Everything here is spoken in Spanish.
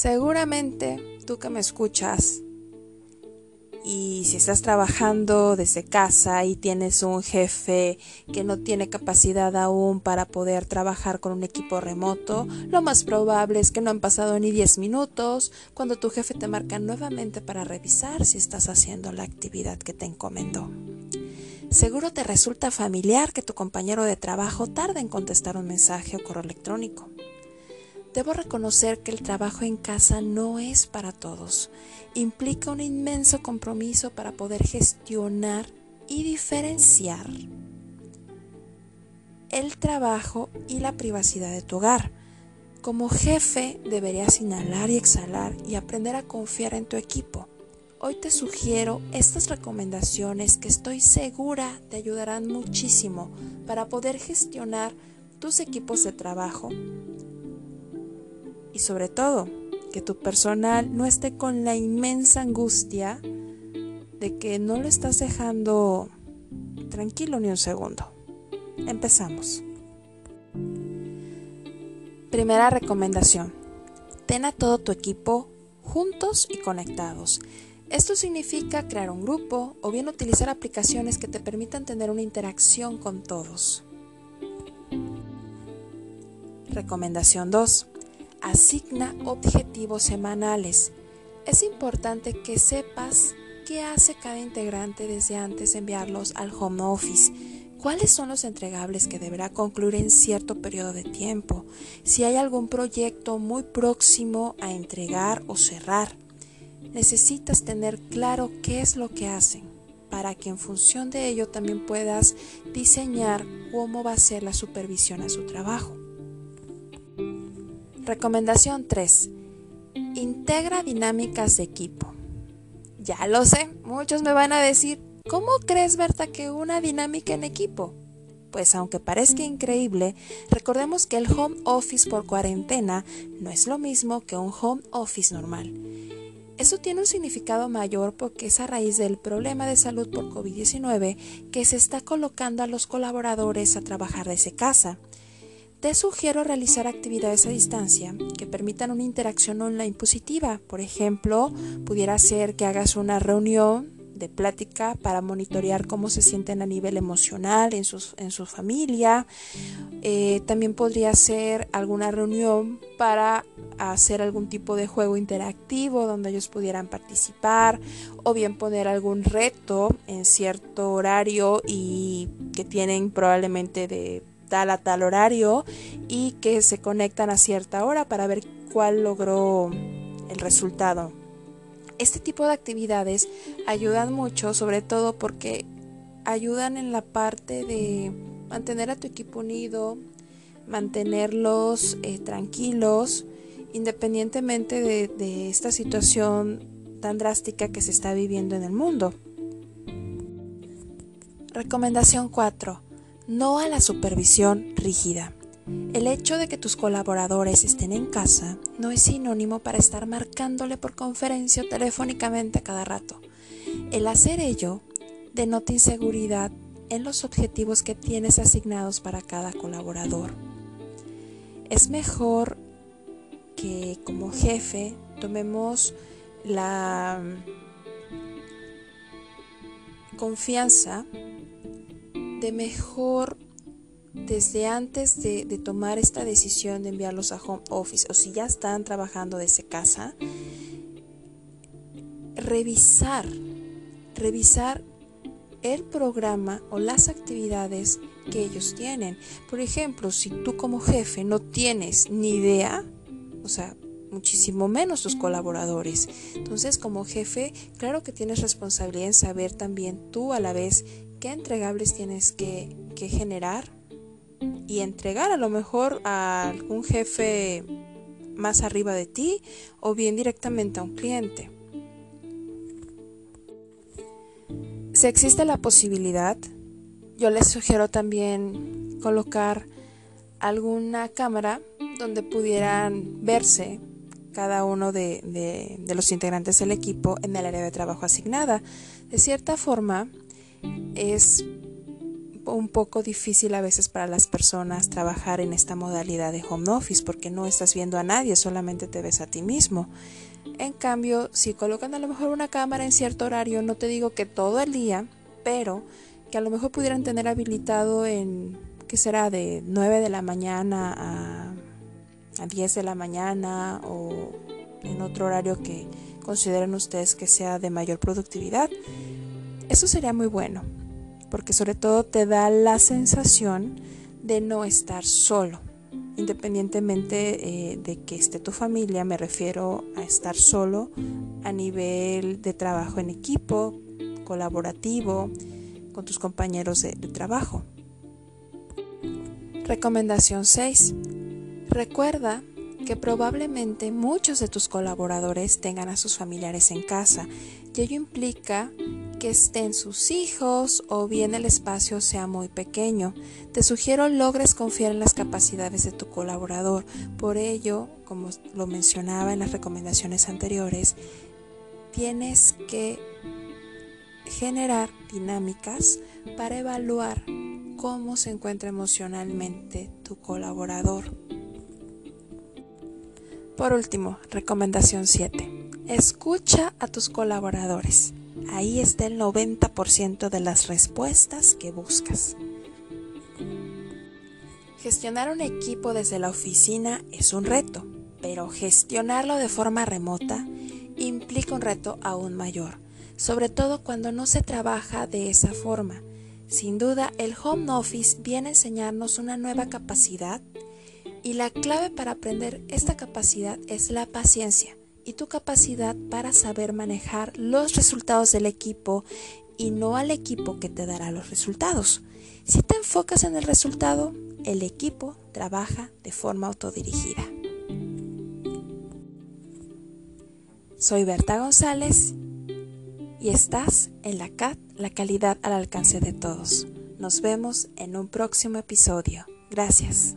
Seguramente tú que me escuchas y si estás trabajando desde casa y tienes un jefe que no tiene capacidad aún para poder trabajar con un equipo remoto, lo más probable es que no han pasado ni 10 minutos cuando tu jefe te marca nuevamente para revisar si estás haciendo la actividad que te encomendó. Seguro te resulta familiar que tu compañero de trabajo tarde en contestar un mensaje o correo electrónico. Debo reconocer que el trabajo en casa no es para todos. Implica un inmenso compromiso para poder gestionar y diferenciar el trabajo y la privacidad de tu hogar. Como jefe deberías inhalar y exhalar y aprender a confiar en tu equipo. Hoy te sugiero estas recomendaciones que estoy segura te ayudarán muchísimo para poder gestionar tus equipos de trabajo y sobre todo que tu personal no esté con la inmensa angustia de que no lo estás dejando tranquilo ni un segundo. Empezamos. Primera recomendación. Ten a todo tu equipo juntos y conectados. Esto significa crear un grupo o bien utilizar aplicaciones que te permitan tener una interacción con todos. Recomendación 2 asigna objetivos semanales. Es importante que sepas qué hace cada integrante desde antes de enviarlos al home office. ¿Cuáles son los entregables que deberá concluir en cierto periodo de tiempo? Si hay algún proyecto muy próximo a entregar o cerrar. Necesitas tener claro qué es lo que hacen para que en función de ello también puedas diseñar cómo va a ser la supervisión a su trabajo. Recomendación 3. Integra dinámicas de equipo. Ya lo sé, muchos me van a decir, ¿cómo crees, Berta, que una dinámica en equipo? Pues aunque parezca increíble, recordemos que el home office por cuarentena no es lo mismo que un home office normal. Eso tiene un significado mayor porque es a raíz del problema de salud por COVID-19 que se está colocando a los colaboradores a trabajar desde casa. Te sugiero realizar actividades a distancia que permitan una interacción online positiva. Por ejemplo, pudiera ser que hagas una reunión de plática para monitorear cómo se sienten a nivel emocional en, en su familia. Eh, también podría ser alguna reunión para hacer algún tipo de juego interactivo donde ellos pudieran participar o bien poner algún reto en cierto horario y que tienen probablemente de tal a tal horario y que se conectan a cierta hora para ver cuál logró el resultado. Este tipo de actividades ayudan mucho, sobre todo porque ayudan en la parte de mantener a tu equipo unido, mantenerlos eh, tranquilos, independientemente de, de esta situación tan drástica que se está viviendo en el mundo. Recomendación 4 no a la supervisión rígida. El hecho de que tus colaboradores estén en casa no es sinónimo para estar marcándole por conferencia o telefónicamente a cada rato. El hacer ello denota inseguridad en los objetivos que tienes asignados para cada colaborador. Es mejor que como jefe tomemos la confianza de mejor desde antes de, tomar esta decisión de enviarlos a home office o si ya están trabajando desde casa, revisar, revisar el programa o las actividades que ellos tienen. Por ejemplo, si tú como jefe no tienes ni idea, o sea, muchísimo menos tus colaboradores. Entonces, como jefe, claro que tienes responsabilidad en saber también tú a la vez qué entregables tienes que, generar y entregar a lo mejor a algún jefe más arriba de ti o bien directamente a un cliente. Si existe la posibilidad, yo les sugiero también colocar alguna cámara donde pudieran verse cada uno de, de, los integrantes del equipo en el área de trabajo asignada. De cierta forma, es un poco difícil a veces para las personas trabajar en esta modalidad de home office porque no estás viendo a nadie, solamente te ves a ti mismo. En cambio, si colocan a lo mejor una cámara en cierto horario, no te digo que todo el día, pero que a lo mejor pudieran tener habilitado en, ¿qué será? De 9 de la mañana a, a 10 de la mañana o en otro horario que consideren ustedes que sea de mayor productividad. Eso sería muy bueno, porque sobre todo te da la sensación de no estar solo, independientemente eh, de que esté tu familia, me refiero a estar solo a nivel de trabajo en equipo, colaborativo, con tus compañeros de, de trabajo. Recomendación 6. Recuerda que probablemente muchos de tus colaboradores tengan a sus familiares en casa y ello implica que estén sus hijos o bien el espacio sea muy pequeño. Te sugiero logres confiar en las capacidades de tu colaborador. Por ello, como lo mencionaba en las recomendaciones anteriores, tienes que generar dinámicas para evaluar cómo se encuentra emocionalmente tu colaborador. Por último, recomendación 7. Escucha a tus colaboradores. Ahí está el 90% de las respuestas que buscas. Gestionar un equipo desde la oficina es un reto, pero gestionarlo de forma remota implica un reto aún mayor, sobre todo cuando no se trabaja de esa forma. Sin duda, el home office viene a enseñarnos una nueva capacidad y la clave para aprender esta capacidad es la paciencia y tu capacidad para saber manejar los resultados del equipo y no al equipo que te dará los resultados. Si te enfocas en el resultado, el equipo trabaja de forma autodirigida. Soy Berta González y estás en la CAT, la calidad al alcance de todos. Nos vemos en un próximo episodio. Gracias.